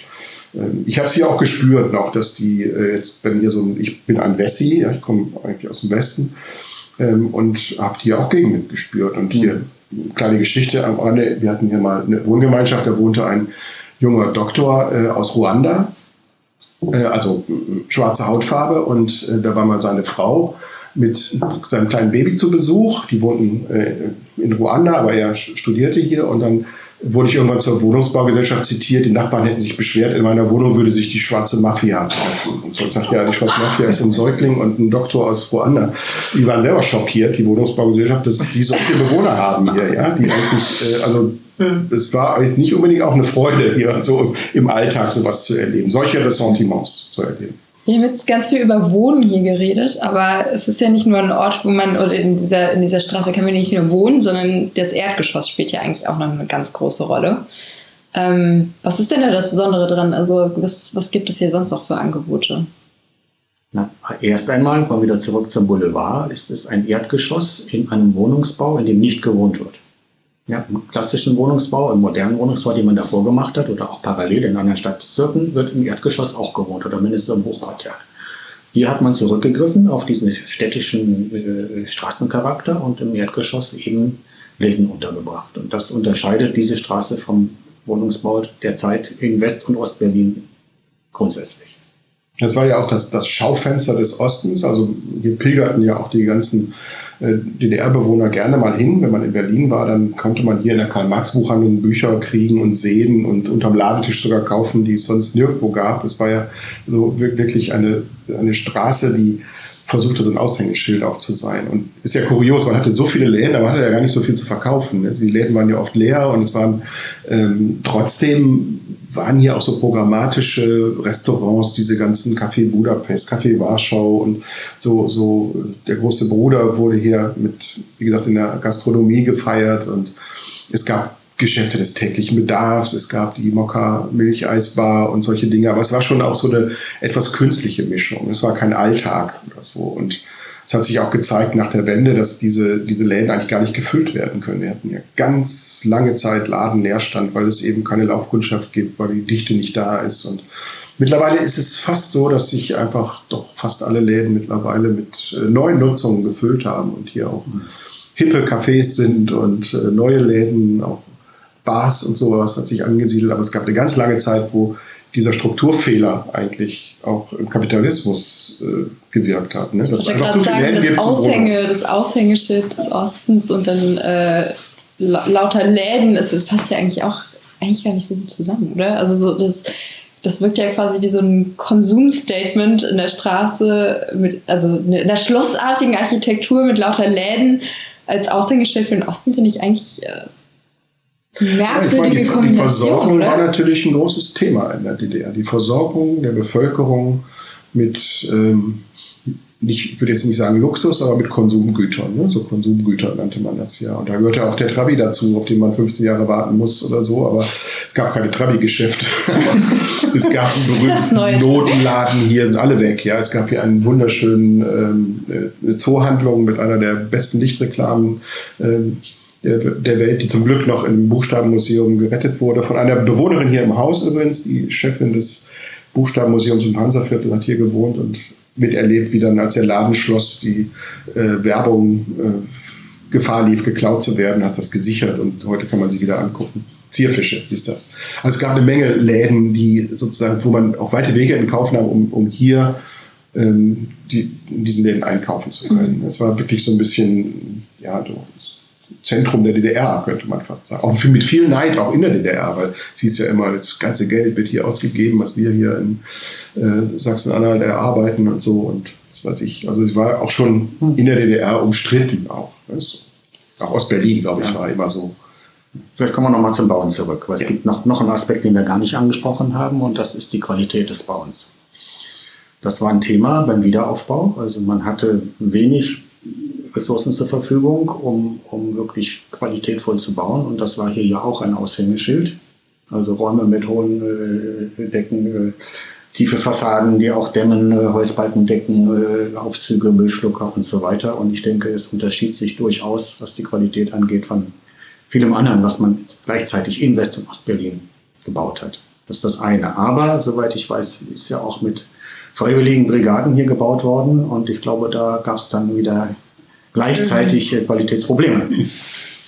ähm, ich habe es hier auch gespürt noch, dass die äh, jetzt, wenn hier so ein, ich bin ein Wessi, ja, ich komme eigentlich aus dem Westen ähm, und habe die auch Gegenwind gespürt. Und hier mhm kleine Geschichte am Rande. Wir hatten hier mal eine Wohngemeinschaft, da wohnte ein junger Doktor äh, aus Ruanda, äh, also äh, schwarze Hautfarbe und äh, da war mal seine Frau mit seinem kleinen Baby zu Besuch. Die wohnten äh, in Ruanda, aber er studierte hier und dann wurde ich irgendwann zur Wohnungsbaugesellschaft zitiert, die Nachbarn hätten sich beschwert, in meiner Wohnung würde sich die schwarze Mafia treffen. Und so sagt ja, die schwarze Mafia ist ein Säugling und ein Doktor aus Ruanda. Die waren selber schockiert, die Wohnungsbaugesellschaft, dass sie so viele Bewohner haben hier, ja, die eigentlich, äh, also es war nicht unbedingt auch eine Freude, hier so im Alltag sowas zu erleben, solche Ressentiments zu erleben. Wir haben jetzt ganz viel über Wohnen hier geredet, aber es ist ja nicht nur ein Ort, wo man, oder in dieser, in dieser Straße kann man nicht nur wohnen, sondern das Erdgeschoss spielt ja eigentlich auch noch eine ganz große Rolle. Ähm, was ist denn da das Besondere dran? Also, was, was gibt es hier sonst noch für Angebote? Na, erst einmal, kommen wir wieder zurück zum Boulevard, ist es ein Erdgeschoss in einem Wohnungsbau, in dem nicht gewohnt wird. Ja, Im klassischen Wohnungsbau, im modernen Wohnungsbau, den man davor gemacht hat oder auch parallel in anderen Stadtbezirken, wird im Erdgeschoss auch gewohnt oder mindestens im Hochparterre. Hier hat man zurückgegriffen auf diesen städtischen äh, Straßencharakter und im Erdgeschoss eben Läden untergebracht. Und das unterscheidet diese Straße vom Wohnungsbau der Zeit in West- und Ostberlin grundsätzlich. Das war ja auch das, das Schaufenster des Ostens. Also hier pilgerten ja auch die ganzen DDR-Bewohner gerne mal hin. Wenn man in Berlin war, dann konnte man hier in der Karl-Marx-Buchhandlung Bücher kriegen und sehen und unterm Ladentisch sogar kaufen, die es sonst nirgendwo gab. Es war ja so wirklich eine, eine Straße, die versuchte, so ein Aushängeschild auch zu sein. Und ist ja kurios, man hatte so viele Läden, aber man hatte ja gar nicht so viel zu verkaufen. Also die Läden waren ja oft leer und es waren ähm, trotzdem waren hier auch so programmatische Restaurants, diese ganzen Café Budapest, Café Warschau und so, so der große Bruder wurde hier mit, wie gesagt, in der Gastronomie gefeiert und es gab Geschäfte des täglichen Bedarfs, es gab die Mokka Milcheisbar und solche Dinge, aber es war schon auch so eine etwas künstliche Mischung. Es war kein Alltag oder so. Und es hat sich auch gezeigt nach der Wende, dass diese, diese Läden eigentlich gar nicht gefüllt werden können. Wir hatten ja ganz lange Zeit Ladenleerstand, weil es eben keine Laufkundschaft gibt, weil die Dichte nicht da ist. Und Mittlerweile ist es fast so, dass sich einfach doch fast alle Läden mittlerweile mit äh, neuen Nutzungen gefüllt haben und hier auch mhm. hippe Cafés sind und äh, neue Läden, auch Bars und sowas hat sich angesiedelt. Aber es gab eine ganz lange Zeit, wo dieser Strukturfehler eigentlich auch im Kapitalismus äh, gewirkt hat. Ne? Das ich wollte gerade sagen, das, Aushänge, das Aushängeschild des Ostens und dann äh, lauter Läden, es passt ja eigentlich auch eigentlich gar nicht so gut zusammen, oder? Also so das, das wirkt ja quasi wie so ein Konsumstatement in der Straße, mit, also in der schlossartigen Architektur mit lauter Läden als Aushängeschild für den Osten finde ich eigentlich äh, merkwürdige ja, meine, die, die Versorgung oder? war natürlich ein großes Thema in der DDR. Die Versorgung der Bevölkerung mit ähm, nicht, ich würde jetzt nicht sagen Luxus, aber mit Konsumgütern. Ne? So Konsumgüter nannte man das ja. Und da gehört ja auch der Trabi dazu, auf den man 15 Jahre warten muss oder so. Aber es gab keine Trabi-Geschäfte. es gab einen berühmten Notenladen hier, sind alle weg. Ja, es gab hier einen wunderschönen ähm, Zoohandlung mit einer der besten Lichtreklamen. Ähm, der Welt, die zum Glück noch im Buchstabenmuseum gerettet wurde. Von einer Bewohnerin hier im Haus übrigens, die Chefin des Buchstabenmuseums im Hansa-Viertel hat hier gewohnt und miterlebt, wie dann, als der Laden schloss, die äh, Werbung äh, Gefahr lief, geklaut zu werden, hat das gesichert und heute kann man sie wieder angucken. Zierfische ist das. Also es gab eine Menge Läden, die sozusagen, wo man auch weite Wege in Kauf nahm, um, um hier ähm, die, in diesen Läden einkaufen zu können. Es war wirklich so ein bisschen, ja, Zentrum der DDR, könnte man fast sagen. Auch mit viel Neid, auch in der DDR, weil hieß ja immer, das ganze Geld wird hier ausgegeben, was wir hier in äh, Sachsen-Anhalt erarbeiten und so und das weiß ich. Also sie war auch schon in der DDR umstritten auch. Weißt Auch Ostberlin, glaube ich, ja. war immer so. Vielleicht kommen wir nochmal zum Bauen zurück, weil es gibt noch, noch einen Aspekt, den wir gar nicht angesprochen haben und das ist die Qualität des Bauens. Das war ein Thema beim Wiederaufbau. Also man hatte wenig Ressourcen zur Verfügung, um, um wirklich qualitätvoll zu bauen. Und das war hier ja auch ein Aushängeschild. Also Räume mit hohen äh, Decken, äh, tiefe Fassaden, die auch dämmen, äh, Holzbalkendecken, äh, Aufzüge, Müllschlucker und so weiter. Und ich denke, es unterschied sich durchaus, was die Qualität angeht, von vielem anderen, was man gleichzeitig in West- und Ostberlin gebaut hat. Das ist das eine. Aber, soweit ich weiß, ist ja auch mit freiwilligen Brigaden hier gebaut worden. Und ich glaube, da gab es dann wieder gleichzeitig äh, Qualitätsprobleme.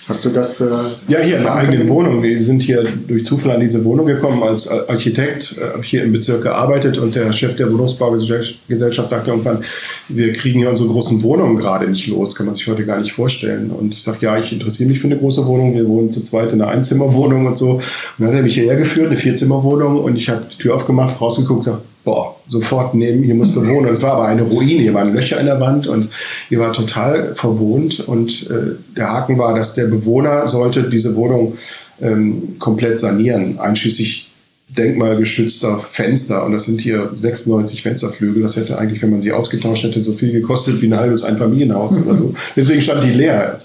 Hast du das? Äh, ja, hier in der eigenen Wohnung. Wir sind hier durch Zufall an diese Wohnung gekommen. Als Architekt äh, habe hier im Bezirk gearbeitet und der Chef der Wohnungsbaugesellschaft sagte irgendwann, wir kriegen hier unsere großen Wohnungen gerade nicht los. Kann man sich heute gar nicht vorstellen. Und ich sage, ja, ich interessiere mich für eine große Wohnung. Wir wohnen zu zweit in einer Einzimmerwohnung und so. Und dann hat er mich hierher geführt, eine Vierzimmerwohnung. Und ich habe die Tür aufgemacht, rausgeguckt, gesagt, boah, sofort nehmen, hier musst du wohnen. Es war aber eine Ruine, hier waren Löcher in der Wand und hier war total verwohnt. Und äh, der Haken war, dass der Bewohner sollte diese Wohnung ähm, komplett sanieren, einschließlich denkmalgeschützter Fenster. Und das sind hier 96 Fensterflügel. Das hätte eigentlich, wenn man sie ausgetauscht hätte, so viel gekostet wie ein halbes Einfamilienhaus oder so. Deswegen stand die leer.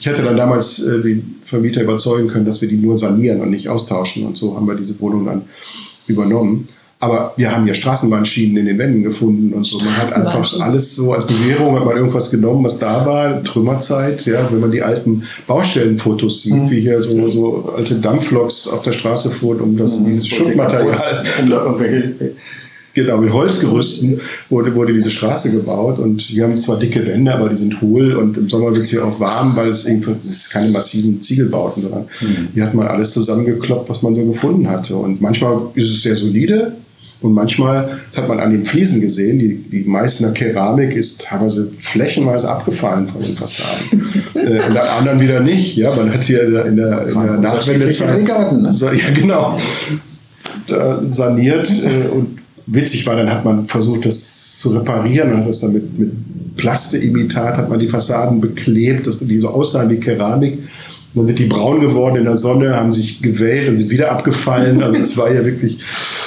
Ich hätte dann damals äh, den Vermieter überzeugen können, dass wir die nur sanieren und nicht austauschen. Und so haben wir diese Wohnung dann übernommen. Aber wir haben ja Straßenbahnschienen in den Wänden gefunden und so. Man hat einfach alles so als Bewährung, hat man irgendwas genommen, was da war, Trümmerzeit, ja, wenn man die alten Baustellenfotos sieht, mhm. wie hier so, so alte Dampfloks auf der Straße fuhren, um das mhm. dieses Schuttmaterial, um da irgendwelche Genau, mit Holzgerüsten wurde, wurde diese Straße gebaut und hier haben zwar dicke Wände, aber die sind hohl und im Sommer wird es hier auch warm, weil es irgendwie es keine massiven Ziegelbauten, sondern mhm. hier hat man alles zusammengekloppt, was man so gefunden hatte. Und manchmal ist es sehr solide, und manchmal, das hat man an den Fliesen gesehen, die, die Meißner Keramik ist teilweise flächenweise abgefallen von den Fassaden. äh, in der anderen wieder nicht. Ja, man hat hier in der, in der, in der Nachwendezeit. Ne? Ja, genau. Da saniert äh, und witzig war, dann hat man versucht, das zu reparieren und hat das dann mit, mit Plasteimitat, hat man die Fassaden beklebt, dass die so aussahen wie Keramik dann sind die braun geworden in der Sonne, haben sich gewellt und sind wieder abgefallen. Also es war ja wirklich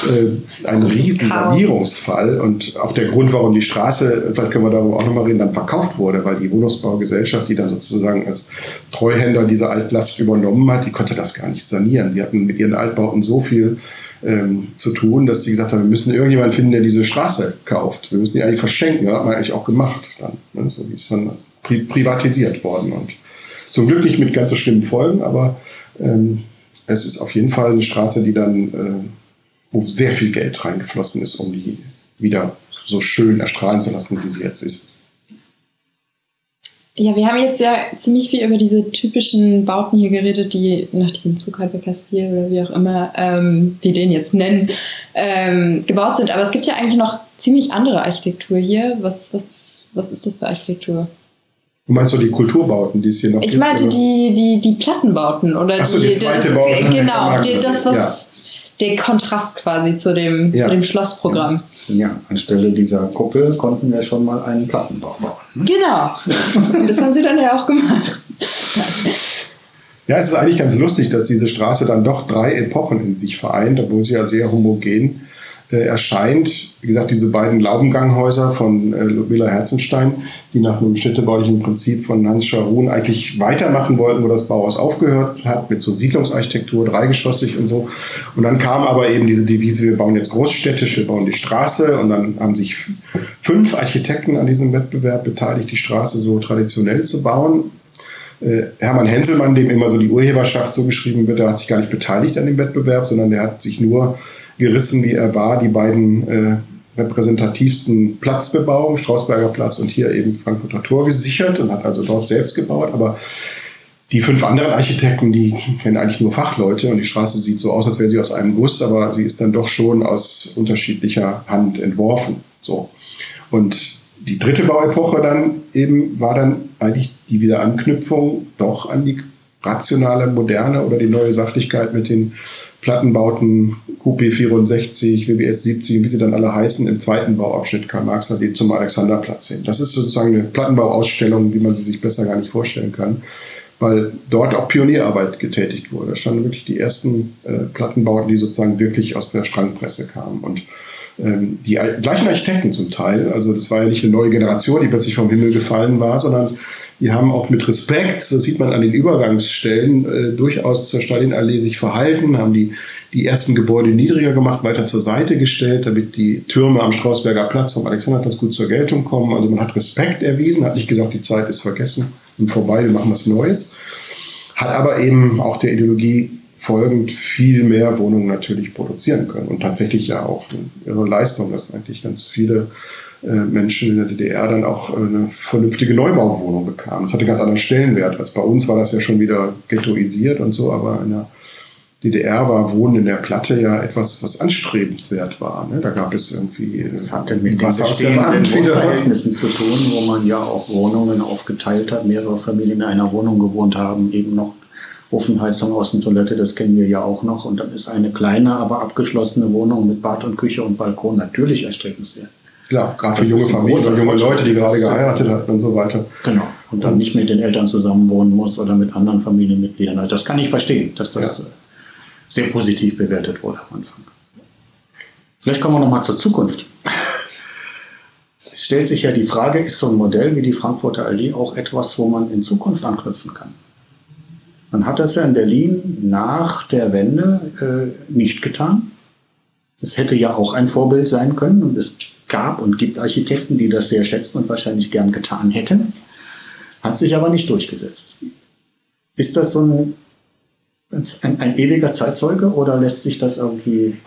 äh, ein riesen Sanierungsfall. Und auch der Grund, warum die Straße, vielleicht können wir darüber auch nochmal reden, dann verkauft wurde, weil die Wohnungsbaugesellschaft, die dann sozusagen als Treuhänder diese Altlast übernommen hat, die konnte das gar nicht sanieren. Die hatten mit ihren Altbauten so viel ähm, zu tun, dass sie gesagt haben, wir müssen irgendjemanden finden, der diese Straße kauft. Wir müssen die eigentlich verschenken. Das hat man eigentlich auch gemacht dann. Ne? So wie es dann pri privatisiert worden. Und zum Glück nicht mit ganz so schlimmen Folgen, aber ähm, es ist auf jeden Fall eine Straße, die dann wo sehr viel Geld reingeflossen ist, um die wieder so schön erstrahlen zu lassen, wie sie jetzt ist. Ja, wir haben jetzt ja ziemlich viel über diese typischen Bauten hier geredet, die nach diesem Zuckerbecker-Stil oder wie auch immer ähm, wir den jetzt nennen, ähm, gebaut sind. Aber es gibt ja eigentlich noch ziemlich andere Architektur hier. Was, was, was ist das für Architektur? Du meinst so die Kulturbauten, die es hier noch ich gibt? Ich meinte die, die, die Plattenbauten oder Achso, die, die zweite das, Bauten. Genau, die, das, was, ja der Kontrast quasi zu dem, ja. zu dem Schlossprogramm. Ja, anstelle dieser Kuppel konnten wir schon mal einen Plattenbau bauen. Hm? Genau. das haben sie dann ja auch gemacht. Ja, es ist eigentlich ganz lustig, dass diese Straße dann doch drei Epochen in sich vereint, obwohl sie ja sehr homogen äh, erscheint. Wie gesagt, diese beiden Laubenganghäuser von äh, Ludmilla Herzenstein, die nach einem städtebaulichen Prinzip von Hans Scharun eigentlich weitermachen wollten, wo das Bauhaus aufgehört hat, mit so Siedlungsarchitektur, dreigeschossig und so. Und dann kam aber eben diese Devise, wir bauen jetzt großstädtisch, wir bauen die Straße. Und dann haben sich fünf Architekten an diesem Wettbewerb beteiligt, die Straße so traditionell zu bauen. Äh, Hermann Henselmann, dem immer so die Urheberschaft so geschrieben wird, der hat sich gar nicht beteiligt an dem Wettbewerb, sondern der hat sich nur gerissen, wie er war, die beiden äh, repräsentativsten Platzbebauungen, Strausberger Platz und hier eben Frankfurter Tor gesichert und hat also dort selbst gebaut. Aber die fünf anderen Architekten, die kennen eigentlich nur Fachleute und die Straße sieht so aus, als wäre sie aus einem Guss, aber sie ist dann doch schon aus unterschiedlicher Hand entworfen. So. Und die dritte Bauepoche dann eben war dann eigentlich die Wiederanknüpfung doch an die rationale Moderne oder die neue Sachlichkeit mit den Plattenbauten QP64, WBS 70, wie sie dann alle heißen, im zweiten Bauabschnitt Karl-Marx AD zum Alexanderplatz hin. Das ist sozusagen eine Plattenbauausstellung, wie man sie sich besser gar nicht vorstellen kann, weil dort auch Pionierarbeit getätigt wurde. Da standen wirklich die ersten äh, Plattenbauten, die sozusagen wirklich aus der Strandpresse kamen. Und ähm, die gleichen Architekten zum Teil, also das war ja nicht eine neue Generation, die plötzlich vom Himmel gefallen war, sondern die haben auch mit Respekt, das sieht man an den Übergangsstellen, äh, durchaus zur Stalinallee sich verhalten, haben die, die ersten Gebäude niedriger gemacht, weiter zur Seite gestellt, damit die Türme am Strausberger Platz vom Alexanderplatz gut zur Geltung kommen. Also man hat Respekt erwiesen, hat nicht gesagt, die Zeit ist vergessen und vorbei, wir machen was Neues. Hat aber eben auch der Ideologie folgend viel mehr Wohnungen natürlich produzieren können und tatsächlich ja auch ihre Leistung, dass eigentlich ganz viele äh, Menschen in der DDR dann auch äh, eine vernünftige Neubauwohnung bekamen. Das hatte ganz anderen Stellenwert als bei uns war das ja schon wieder ghettoisiert und so, aber in der DDR war Wohnen in der Platte ja etwas, was anstrebenswert war. Ne? Da gab es irgendwie. Das hatte mit den bestehenden Verhältnissen zu tun, wo man ja auch Wohnungen aufgeteilt hat, mehrere Familien in einer Wohnung gewohnt haben, eben noch Ofenheizung, Außentoilette, das kennen wir ja auch noch. Und dann ist eine kleine, aber abgeschlossene Wohnung mit Bad und Küche und Balkon natürlich erstrebenswert. Klar, gerade für junge Familien und junge Leute, die gerade geheiratet hatten und so weiter. Genau. Und dann nicht mit den Eltern zusammen wohnen muss oder mit anderen Familienmitgliedern. Also das kann ich verstehen, dass das ja. sehr positiv bewertet wurde am Anfang. Vielleicht kommen wir nochmal zur Zukunft. Es stellt sich ja die Frage, ist so ein Modell wie die Frankfurter Allee auch etwas, wo man in Zukunft anknüpfen kann? Man hat das ja in Berlin nach der Wende äh, nicht getan. Das hätte ja auch ein Vorbild sein können und es gab und gibt Architekten, die das sehr schätzen und wahrscheinlich gern getan hätten, hat sich aber nicht durchgesetzt. Ist das so ein, ein, ein ewiger Zeitzeuge oder lässt sich das irgendwie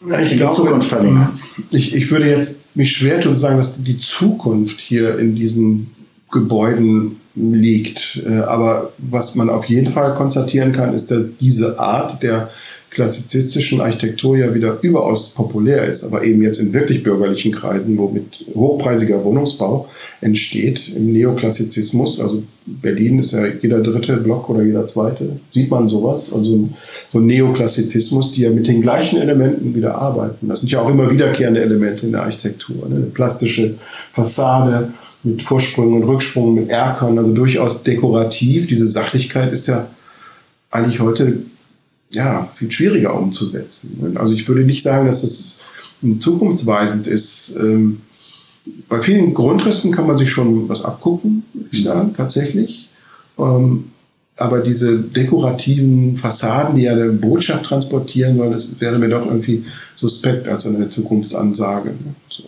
ich in glaube, Zukunft verlängern? Ich, ich würde jetzt mich schwer tun zu sagen, dass die Zukunft hier in diesen Gebäuden liegt. Äh, aber was man auf jeden Fall konstatieren kann, ist, dass diese Art der klassizistischen Architektur ja wieder überaus populär ist, aber eben jetzt in wirklich bürgerlichen Kreisen, wo mit hochpreisiger Wohnungsbau entsteht im Neoklassizismus. Also Berlin ist ja jeder dritte Block oder jeder zweite, sieht man sowas. Also so Neoklassizismus, die ja mit den gleichen Elementen wieder arbeiten. Das sind ja auch immer wiederkehrende Elemente in der Architektur. Ne? Eine plastische Fassade mit Vorsprüngen und Rücksprungen, mit Erkern, also durchaus dekorativ. Diese Sachlichkeit ist ja eigentlich heute ja, viel schwieriger umzusetzen. Also ich würde nicht sagen, dass das zukunftsweisend ist. Ähm, bei vielen Grundrissen kann man sich schon was abgucken, würde ich sagen, tatsächlich. Ähm, aber diese dekorativen Fassaden, die ja eine Botschaft transportieren sollen, das wäre mir doch irgendwie suspekt als eine Zukunftsansage. So.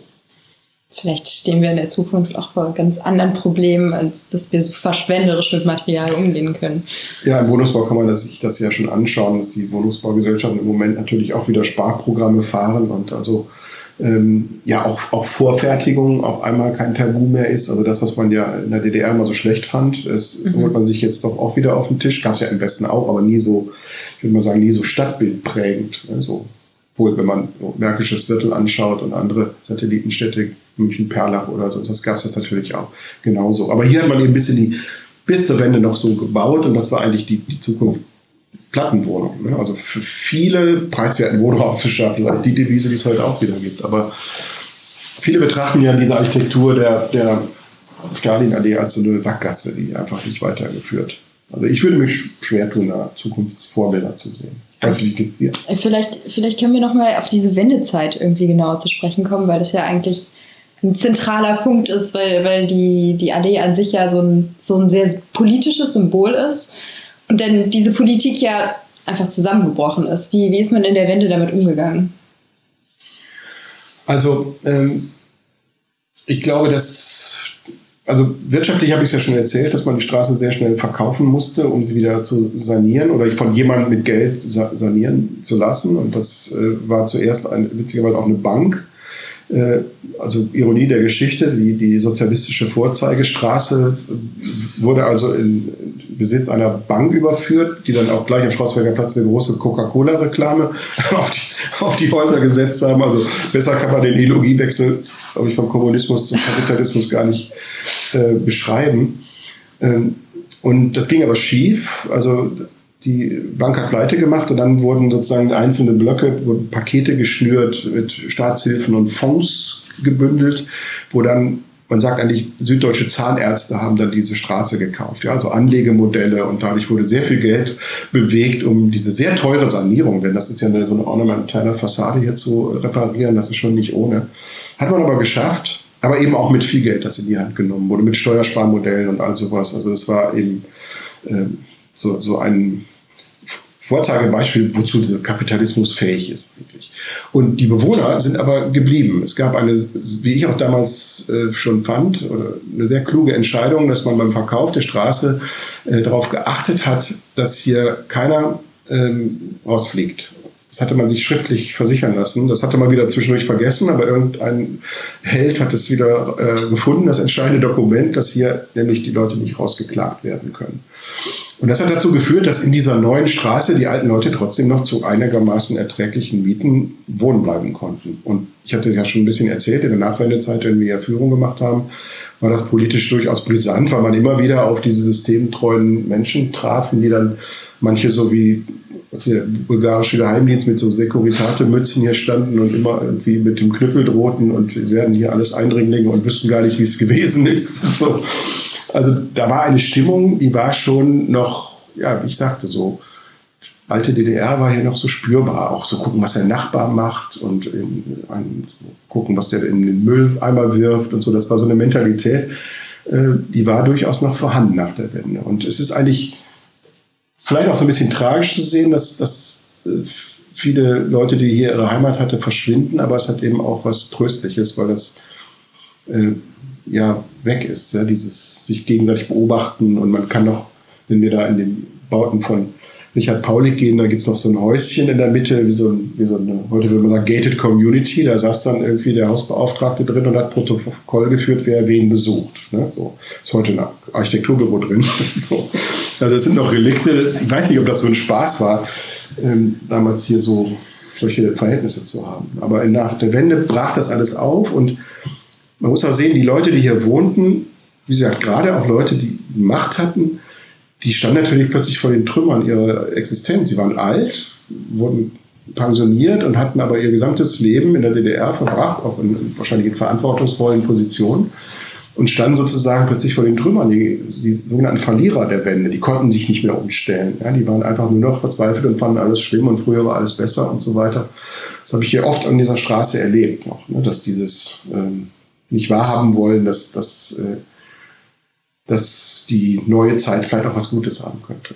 Vielleicht stehen wir in der Zukunft auch vor ganz anderen Problemen, als dass wir so verschwenderisch mit Material umgehen können. Ja, im Wohnungsbau kann man sich das ja schon anschauen, dass die Wohnungsbaugesellschaften im Moment natürlich auch wieder Sparprogramme fahren und also ähm, ja auch, auch Vorfertigung auf einmal kein Tabu mehr ist. Also das, was man ja in der DDR immer so schlecht fand, das mhm. holt man sich jetzt doch auch wieder auf den Tisch. Gab es ja im Westen auch, aber nie so, ich würde mal sagen, nie so stadtbildprägend. Also, wohl, wenn man Märkisches Viertel anschaut und andere Satellitenstädte, München, Perlach oder so, das gab es das natürlich auch genauso. Aber hier hat man eben ein bisschen die bis zur Wende noch so gebaut und das war eigentlich die, die Zukunft Plattenwohnungen. Ne? Also für viele preiswerten Wohnraum zu schaffen, also die Devise, die es heute auch wieder gibt. Aber viele betrachten ja diese Architektur der, der Stalinallee als so eine Sackgasse, die einfach nicht weitergeführt. Also ich würde mich schwer tun, da Zukunftsvorbilder zu sehen. Also wie geht's dir? Vielleicht, vielleicht können wir nochmal auf diese Wendezeit irgendwie genauer zu sprechen kommen, weil das ja eigentlich ein zentraler Punkt ist, weil, weil die, die Allee an sich ja so ein, so ein sehr politisches Symbol ist. Und dann diese Politik ja einfach zusammengebrochen ist. Wie, wie ist man in der Wende damit umgegangen? Also, ähm, ich glaube, dass, also wirtschaftlich habe ich es ja schon erzählt, dass man die Straße sehr schnell verkaufen musste, um sie wieder zu sanieren oder von jemandem mit Geld sanieren zu lassen. Und das äh, war zuerst ein, witzigerweise auch eine Bank, also Ironie der Geschichte, die, die sozialistische Vorzeigestraße wurde also in Besitz einer Bank überführt, die dann auch gleich am Schlossberger Platz eine große Coca-Cola-Reklame auf die, auf die Häuser gesetzt haben. Also besser kann man den Ideologiewechsel, glaube ich, vom Kommunismus zum Kapitalismus gar nicht äh, beschreiben. Ähm, und das ging aber schief. Also die Bank hat pleite gemacht und dann wurden sozusagen einzelne Blöcke, wurden Pakete geschnürt mit Staatshilfen und Fonds gebündelt, wo dann, man sagt eigentlich, süddeutsche Zahnärzte haben dann diese Straße gekauft, ja, also Anlegemodelle und dadurch wurde sehr viel Geld bewegt, um diese sehr teure Sanierung, denn das ist ja eine, so eine ornamentale Fassade hier zu reparieren, das ist schon nicht ohne. Hat man aber geschafft, aber eben auch mit viel Geld, das in die Hand genommen wurde, mit Steuersparmodellen und all sowas. Also es war eben äh, so, so ein Vorzeigebeispiel, wozu dieser Kapitalismus fähig ist. Wirklich. Und die Bewohner sind aber geblieben. Es gab eine, wie ich auch damals äh, schon fand, eine sehr kluge Entscheidung, dass man beim Verkauf der Straße äh, darauf geachtet hat, dass hier keiner ähm, rausfliegt. Das hatte man sich schriftlich versichern lassen. Das hatte man wieder zwischendurch vergessen, aber irgendein Held hat es wieder äh, gefunden, das entscheidende Dokument, dass hier nämlich die Leute nicht rausgeklagt werden können. Und das hat dazu geführt, dass in dieser neuen Straße die alten Leute trotzdem noch zu einigermaßen erträglichen Mieten wohnen bleiben konnten. Und ich hatte ja schon ein bisschen erzählt, in der Nachwendezeit, wenn wir ja Führung gemacht haben, war das politisch durchaus brisant, weil man immer wieder auf diese systemtreuen Menschen trafen, die dann manche so wie was wir, bulgarische Geheimdienst mit so Sekuritate-Mützen hier standen und immer irgendwie mit dem Knüppel drohten und wir werden hier alles Eindringlinge und wüssten gar nicht, wie es gewesen ist. So. Also da war eine Stimmung, die war schon noch, ja, wie ich sagte, so alte DDR war hier noch so spürbar. Auch so gucken, was der Nachbar macht und in, ein, gucken, was der in den Mülleimer wirft und so. Das war so eine Mentalität, äh, die war durchaus noch vorhanden nach der Wende. Und es ist eigentlich vielleicht auch so ein bisschen tragisch zu sehen, dass, dass äh, viele Leute, die hier ihre Heimat hatten, verschwinden, aber es hat eben auch was Tröstliches, weil das äh, ja weg ist, ja, dieses sich gegenseitig beobachten. Und man kann noch, wenn wir da in den Bauten von Richard Paulik gehen, da gibt es noch so ein Häuschen in der Mitte, wie so, ein, wie so eine, heute würde man sagen, gated community. Da saß dann irgendwie der Hausbeauftragte drin und hat Protokoll geführt, wer wen besucht. Ne? So ist heute ein Architekturbüro drin. so. Also es sind noch Relikte. Ich weiß nicht, ob das so ein Spaß war, ähm, damals hier so solche Verhältnisse zu haben. Aber nach der Wende brach das alles auf und man muss auch sehen, die Leute, die hier wohnten, wie gesagt, gerade auch Leute, die Macht hatten, die standen natürlich plötzlich vor den Trümmern ihrer Existenz. Sie waren alt, wurden pensioniert und hatten aber ihr gesamtes Leben in der DDR verbracht, auch in, wahrscheinlich in verantwortungsvollen Positionen und standen sozusagen plötzlich vor den Trümmern, die, die sogenannten Verlierer der Wende, die konnten sich nicht mehr umstellen. Ja, die waren einfach nur noch verzweifelt und fanden alles schlimm und früher war alles besser und so weiter. Das habe ich hier oft an dieser Straße erlebt noch, ne, dass dieses ähm, nicht wahrhaben wollen, dass, dass, äh, dass die neue Zeit vielleicht auch was Gutes haben könnte.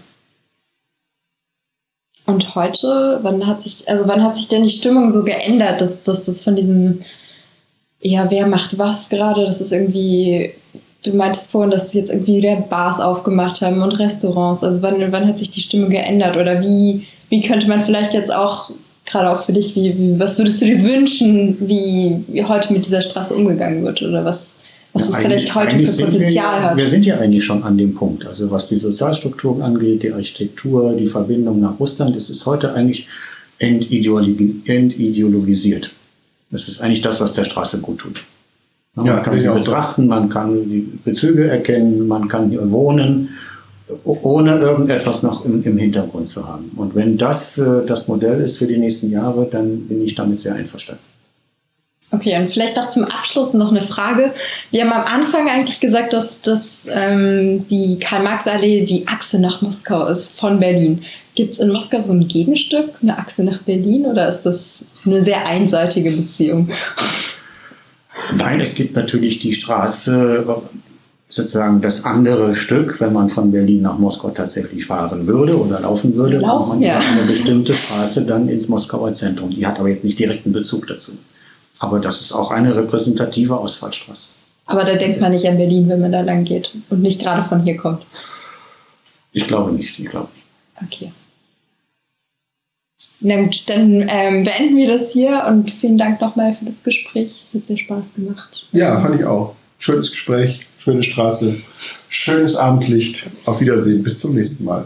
Und heute, wann hat sich, also wann hat sich denn die Stimmung so geändert, dass, dass das von diesem ja, wer macht was gerade? Das ist irgendwie, du meintest vorhin, dass jetzt irgendwie wieder Bars aufgemacht haben und Restaurants. Also wann, wann hat sich die Stimmung geändert? Oder wie, wie könnte man vielleicht jetzt auch, gerade auch für dich, wie, wie, was würdest du dir wünschen, wie, wie heute mit dieser Straße umgegangen wird? Oder was, was es vielleicht heute für Potenzial wir, hat? Wir sind ja eigentlich schon an dem Punkt. Also was die Sozialstrukturen angeht, die Architektur, die Verbindung nach Russland, es ist heute eigentlich entideologi entideologisiert. Das ist eigentlich das, was der Straße gut tut. Man Ja, kann sie auch so. betrachten, man kann die Bezüge erkennen, man kann hier wohnen, ohne irgendetwas noch im, im Hintergrund zu haben. Und wenn das äh, das Modell ist für die nächsten Jahre, dann bin ich damit sehr einverstanden. Okay, und vielleicht noch zum Abschluss noch eine Frage. Wir haben am Anfang eigentlich gesagt, dass, dass ähm, die Karl-Marx-Allee die Achse nach Moskau ist von Berlin. Gibt es in Moskau so ein Gegenstück, eine Achse nach Berlin, oder ist das eine sehr einseitige Beziehung? Nein, es gibt natürlich die Straße, sozusagen das andere Stück, wenn man von Berlin nach Moskau tatsächlich fahren würde oder laufen würde, Laufen, kommt man ja. über eine bestimmte Straße dann ins Moskauer Zentrum. Die hat aber jetzt nicht direkten Bezug dazu. Aber das ist auch eine repräsentative Ausfallstraße. Aber da denkt man nicht an Berlin, wenn man da lang geht und nicht gerade von hier kommt. Ich glaube nicht, ich glaube nicht. Okay. Na gut, dann ähm, beenden wir das hier und vielen Dank nochmal für das Gespräch. Es hat sehr Spaß gemacht. Ja, fand ich auch. Schönes Gespräch, schöne Straße, schönes Abendlicht. Auf Wiedersehen, bis zum nächsten Mal.